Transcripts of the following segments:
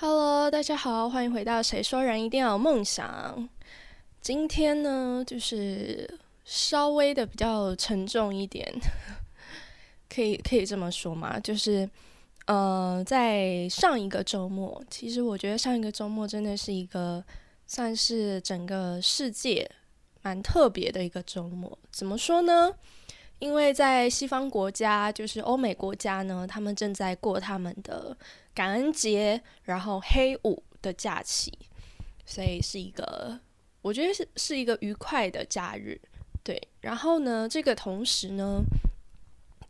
Hello，大家好，欢迎回到《谁说人一定要有梦想》。今天呢，就是稍微的比较沉重一点，可以可以这么说吗？就是呃，在上一个周末，其实我觉得上一个周末真的是一个算是整个世界蛮特别的一个周末。怎么说呢？因为在西方国家，就是欧美国家呢，他们正在过他们的感恩节，然后黑五的假期，所以是一个我觉得是是一个愉快的假日，对。然后呢，这个同时呢，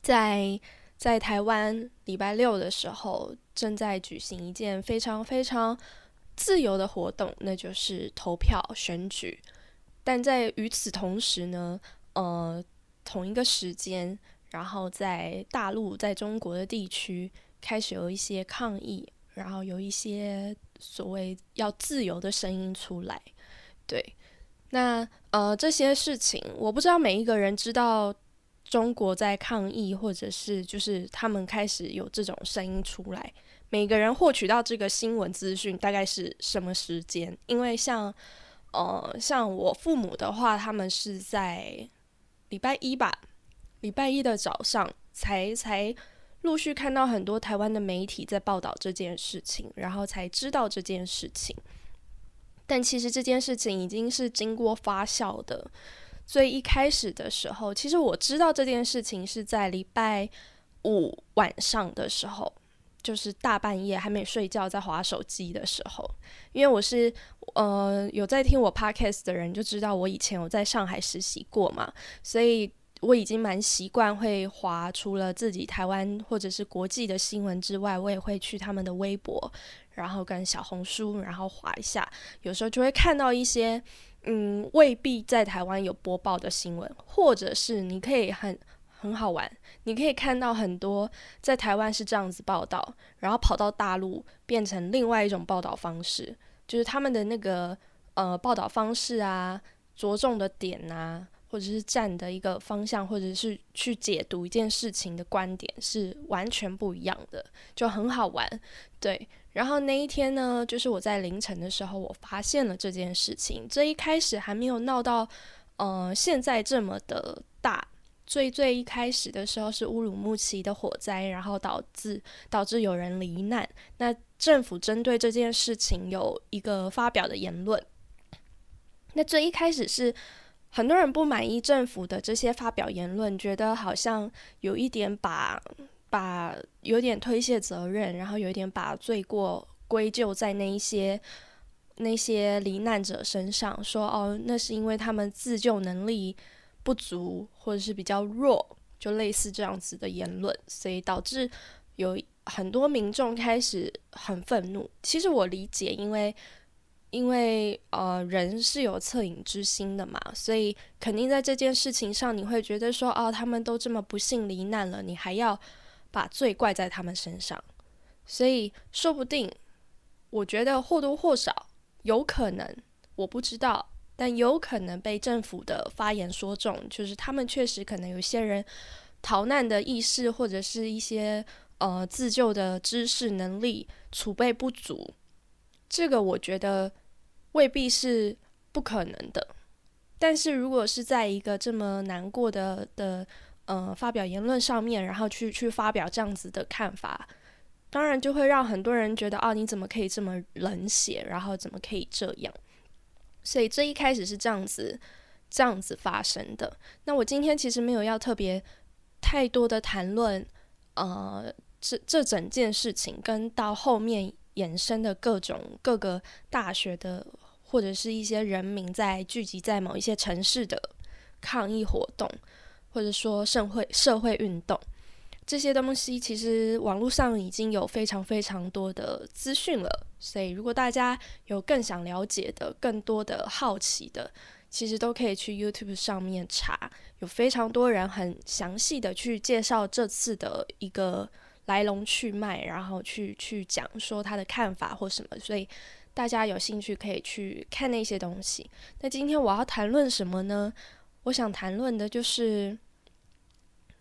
在在台湾礼拜六的时候，正在举行一件非常非常自由的活动，那就是投票选举。但在与此同时呢，呃。同一个时间，然后在大陆，在中国的地区开始有一些抗议，然后有一些所谓要自由的声音出来。对，那呃这些事情，我不知道每一个人知道中国在抗议，或者是就是他们开始有这种声音出来，每个人获取到这个新闻资讯大概是什么时间？因为像呃像我父母的话，他们是在。礼拜一吧，礼拜一的早上才才陆续看到很多台湾的媒体在报道这件事情，然后才知道这件事情。但其实这件事情已经是经过发酵的。所以一开始的时候，其实我知道这件事情是在礼拜五晚上的时候，就是大半夜还没睡觉在划手机的时候，因为我是。呃，有在听我 podcast 的人就知道，我以前有在上海实习过嘛，所以我已经蛮习惯会划除了自己台湾或者是国际的新闻之外，我也会去他们的微博，然后跟小红书，然后划一下，有时候就会看到一些嗯未必在台湾有播报的新闻，或者是你可以很很好玩，你可以看到很多在台湾是这样子报道，然后跑到大陆变成另外一种报道方式。就是他们的那个呃报道方式啊，着重的点啊，或者是站的一个方向，或者是去解读一件事情的观点是完全不一样的，就很好玩。对，然后那一天呢，就是我在凌晨的时候，我发现了这件事情。这一开始还没有闹到呃现在这么的大。最最一开始的时候是乌鲁木齐的火灾，然后导致导致有人罹难。那政府针对这件事情有一个发表的言论。那最一开始是很多人不满意政府的这些发表言论，觉得好像有一点把把有点推卸责任，然后有一点把罪过归咎在那一些那些罹难者身上，说哦，那是因为他们自救能力。不足或者是比较弱，就类似这样子的言论，所以导致有很多民众开始很愤怒。其实我理解，因为因为呃人是有恻隐之心的嘛，所以肯定在这件事情上，你会觉得说，哦，他们都这么不幸罹难了，你还要把罪怪在他们身上。所以说不定，我觉得或多或少有可能，我不知道。但有可能被政府的发言说中，就是他们确实可能有些人逃难的意识，或者是一些呃自救的知识能力储备不足。这个我觉得未必是不可能的。但是如果是在一个这么难过的的呃发表言论上面，然后去去发表这样子的看法，当然就会让很多人觉得啊，你怎么可以这么冷血，然后怎么可以这样？所以最一开始是这样子，这样子发生的。那我今天其实没有要特别太多的谈论，呃，这这整件事情跟到后面衍生的各种各个大学的或者是一些人民在聚集在某一些城市的抗议活动，或者说社会社会运动。这些东西其实网络上已经有非常非常多的资讯了，所以如果大家有更想了解的、更多的好奇的，其实都可以去 YouTube 上面查，有非常多人很详细的去介绍这次的一个来龙去脉，然后去去讲说他的看法或什么，所以大家有兴趣可以去看那些东西。那今天我要谈论什么呢？我想谈论的就是，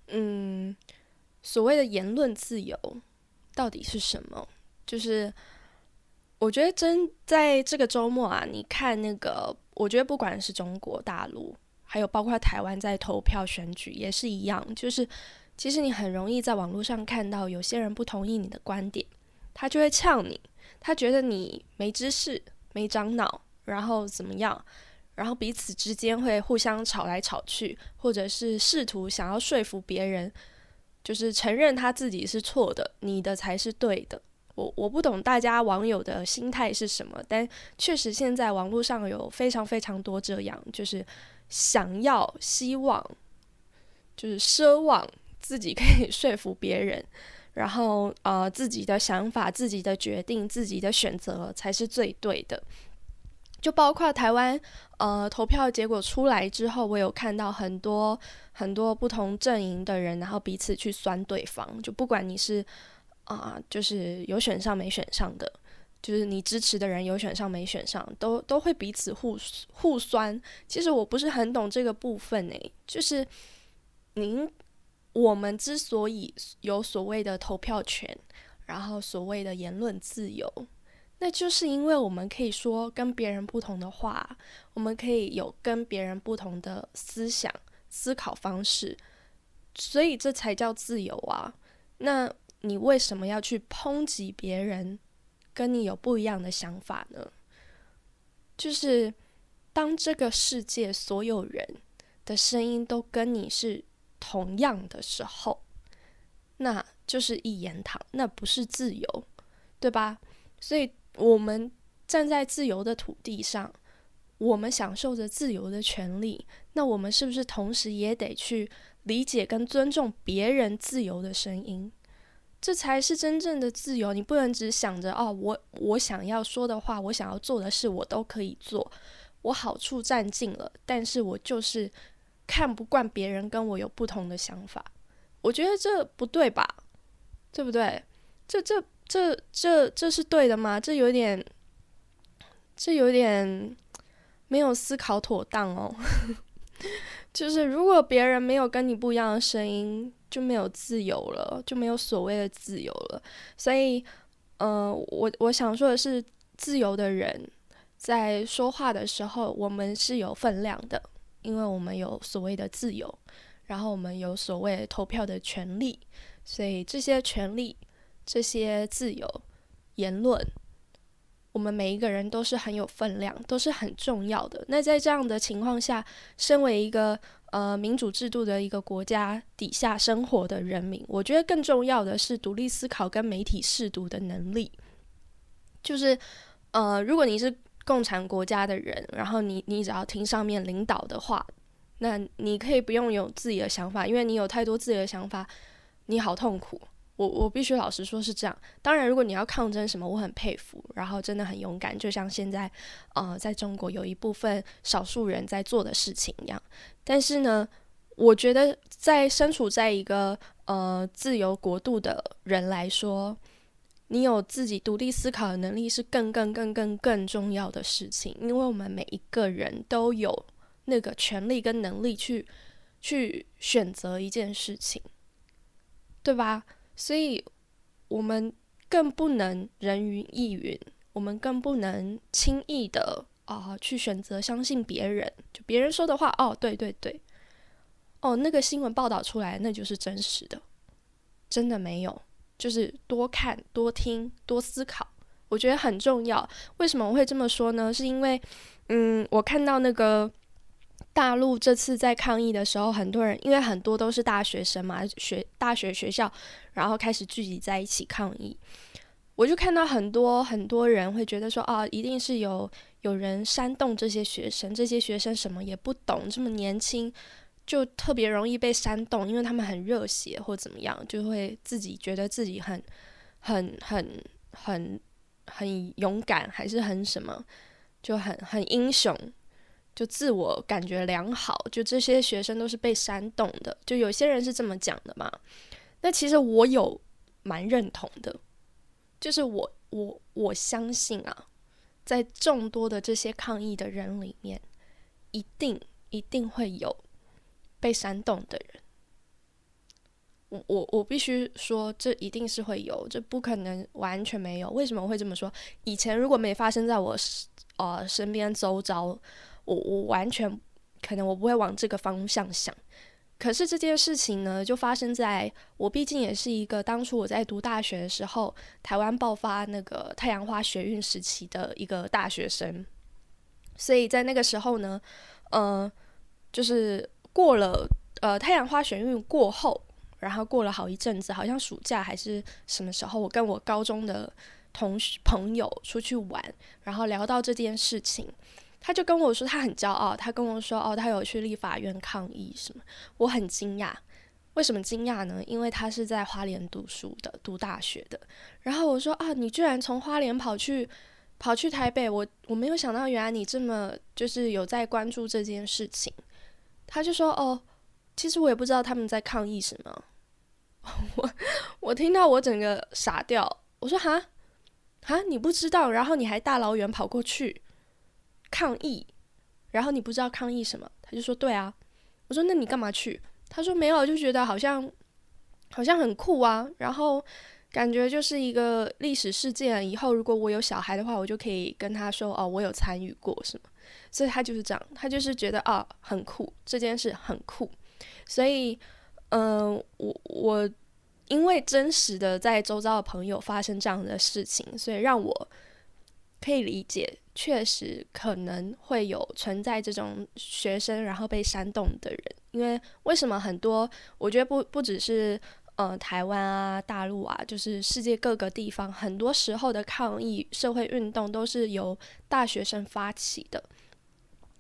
嗯。所谓的言论自由到底是什么？就是我觉得真在这个周末啊，你看那个，我觉得不管是中国大陆，还有包括台湾在投票选举也是一样，就是其实你很容易在网络上看到有些人不同意你的观点，他就会呛你，他觉得你没知识、没长脑，然后怎么样，然后彼此之间会互相吵来吵去，或者是试图想要说服别人，就是承认他自己是错的，你的才是对的。我我不懂大家网友的心态是什么，但确实现在网络上有非常非常多这样，就是想要、希望，就是奢望自己可以 说服别人，然后呃自己的想法、自己的决定、自己的选择才是最对的。就包括台湾呃投票结果出来之后，我有看到很多很多不同阵营的人，然后彼此去酸对方，就不管你是。啊，就是有选上没选上的，就是你支持的人有选上没选上，都都会彼此互互酸。其实我不是很懂这个部分诶，就是您我们之所以有所谓的投票权，然后所谓的言论自由，那就是因为我们可以说跟别人不同的话，我们可以有跟别人不同的思想思考方式，所以这才叫自由啊。那。你为什么要去抨击别人跟你有不一样的想法呢？就是当这个世界所有人的声音都跟你是同样的时候，那就是一言堂，那不是自由，对吧？所以，我们站在自由的土地上，我们享受着自由的权利，那我们是不是同时也得去理解跟尊重别人自由的声音？这才是真正的自由。你不能只想着哦，我我想要说的话，我想要做的事，我都可以做，我好处占尽了。但是我就是看不惯别人跟我有不同的想法。我觉得这不对吧？对不对？这这这这这是对的吗？这有点，这有点没有思考妥当哦。就是如果别人没有跟你不一样的声音。就没有自由了，就没有所谓的自由了。所以，呃，我我想说的是，自由的人在说话的时候，我们是有分量的，因为我们有所谓的自由，然后我们有所谓投票的权利，所以这些权利、这些自由、言论，我们每一个人都是很有分量，都是很重要的。那在这样的情况下，身为一个。呃，民主制度的一个国家底下生活的人民，我觉得更重要的是独立思考跟媒体试读的能力。就是，呃，如果你是共产国家的人，然后你你只要听上面领导的话，那你可以不用有自己的想法，因为你有太多自己的想法，你好痛苦。我我必须老实说，是这样。当然，如果你要抗争什么，我很佩服，然后真的很勇敢，就像现在，呃，在中国有一部分少数人在做的事情一样。但是呢，我觉得在身处在一个呃自由国度的人来说，你有自己独立思考的能力是更更更更更重要的事情，因为我们每一个人都有那个权利跟能力去去选择一件事情，对吧？所以，我们更不能人云亦云，我们更不能轻易的啊去选择相信别人。就别人说的话，哦，对对对，哦，那个新闻报道出来，那就是真实的，真的没有。就是多看、多听、多思考，我觉得很重要。为什么我会这么说呢？是因为，嗯，我看到那个。大陆这次在抗议的时候，很多人因为很多都是大学生嘛，学大学学校，然后开始聚集在一起抗议。我就看到很多很多人会觉得说，啊，一定是有有人煽动这些学生，这些学生什么也不懂，这么年轻就特别容易被煽动，因为他们很热血或怎么样，就会自己觉得自己很很很很很勇敢，还是很什么，就很很英雄。就自我感觉良好，就这些学生都是被煽动的，就有些人是这么讲的嘛。那其实我有蛮认同的，就是我我我相信啊，在众多的这些抗议的人里面，一定一定会有被煽动的人。我我我必须说，这一定是会有，这不可能完全没有。为什么会这么说？以前如果没发生在我呃身边周遭，我我完全可能我不会往这个方向想。可是这件事情呢，就发生在我毕竟也是一个当初我在读大学的时候，台湾爆发那个太阳花学运时期的一个大学生，所以在那个时候呢，呃，就是过了呃太阳花学运过后。然后过了好一阵子，好像暑假还是什么时候，我跟我高中的同学朋友出去玩，然后聊到这件事情，他就跟我说他很骄傲，他跟我说哦，他有去立法院抗议什么，我很惊讶，为什么惊讶呢？因为他是在花莲读书的，读大学的。然后我说啊，你居然从花莲跑去跑去台北，我我没有想到原来你这么就是有在关注这件事情。他就说哦。其实我也不知道他们在抗议什么，我我听到我整个傻掉。我说哈哈，你不知道，然后你还大老远跑过去抗议，然后你不知道抗议什么？他就说对啊。我说那你干嘛去？他说没有，就觉得好像好像很酷啊，然后感觉就是一个历史事件。以后如果我有小孩的话，我就可以跟他说哦，我有参与过什么。所以他就是这样，他就是觉得啊很酷，这件事很酷。所以，嗯，我我因为真实的在周遭的朋友发生这样的事情，所以让我可以理解，确实可能会有存在这种学生然后被煽动的人。因为为什么很多？我觉得不不只是呃台湾啊、大陆啊，就是世界各个地方，很多时候的抗议社会运动都是由大学生发起的。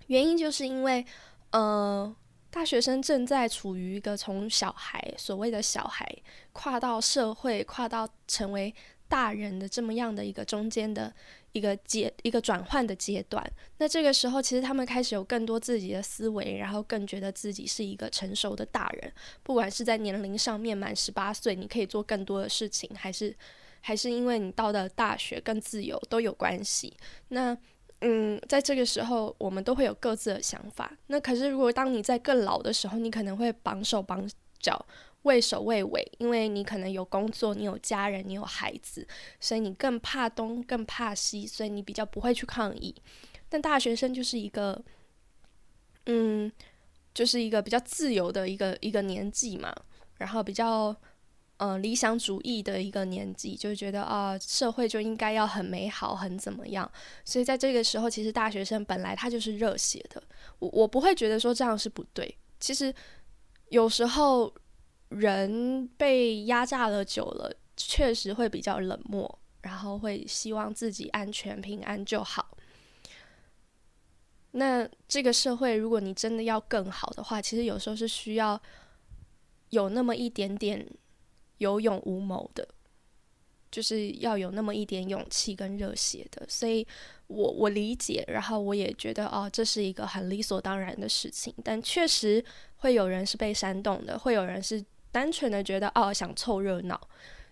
原因就是因为，呃。大学生正在处于一个从小孩所谓的小孩跨到社会、跨到成为大人的这么样的一个中间的一个阶、一个转换的阶段。那这个时候，其实他们开始有更多自己的思维，然后更觉得自己是一个成熟的大人。不管是在年龄上面满十八岁，你可以做更多的事情，还是还是因为你到了大学更自由，都有关系。那。嗯，在这个时候，我们都会有各自的想法。那可是，如果当你在更老的时候，你可能会绑手绑脚、畏首畏尾，因为你可能有工作，你有家人，你有孩子，所以你更怕东，更怕西，所以你比较不会去抗议。但大学生就是一个，嗯，就是一个比较自由的一个一个年纪嘛，然后比较。呃，理想主义的一个年纪，就觉得啊，社会就应该要很美好，很怎么样。所以在这个时候，其实大学生本来他就是热血的。我我不会觉得说这样是不对。其实有时候人被压榨了久了，确实会比较冷漠，然后会希望自己安全平安就好。那这个社会，如果你真的要更好的话，其实有时候是需要有那么一点点。有勇无谋的，就是要有那么一点勇气跟热血的，所以我我理解，然后我也觉得哦，这是一个很理所当然的事情，但确实会有人是被煽动的，会有人是单纯的觉得哦想凑热闹，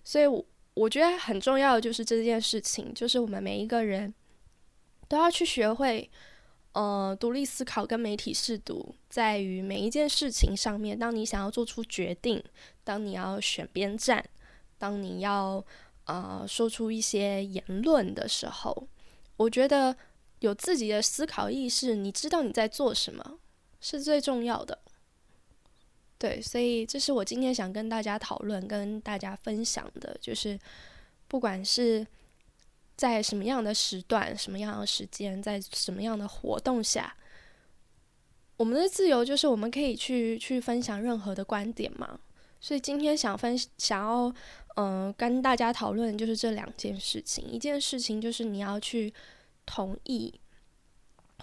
所以我我觉得很重要的就是这件事情，就是我们每一个人都要去学会。呃，独立思考跟媒体试读，在于每一件事情上面。当你想要做出决定，当你要选边站，当你要呃说出一些言论的时候，我觉得有自己的思考意识，你知道你在做什么，是最重要的。对，所以这是我今天想跟大家讨论、跟大家分享的，就是不管是。在什么样的时段、什么样的时间、在什么样的活动下，我们的自由就是我们可以去去分享任何的观点嘛。所以今天想分想要嗯跟大家讨论就是这两件事情。一件事情就是你要去同意，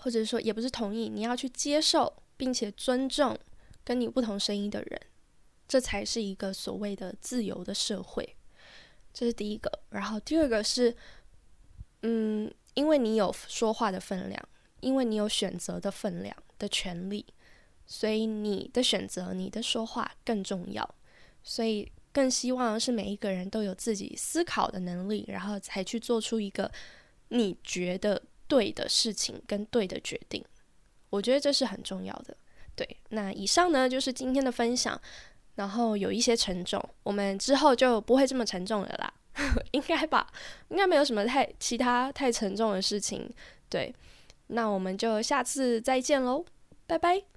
或者说也不是同意，你要去接受并且尊重跟你不同声音的人，这才是一个所谓的自由的社会。这是第一个。然后第二个是。嗯，因为你有说话的分量，因为你有选择的分量的权利，所以你的选择、你的说话更重要。所以更希望是每一个人都有自己思考的能力，然后才去做出一个你觉得对的事情跟对的决定。我觉得这是很重要的。对，那以上呢就是今天的分享。然后有一些沉重，我们之后就不会这么沉重了啦，应该吧？应该没有什么太其他太沉重的事情。对，那我们就下次再见喽，拜拜。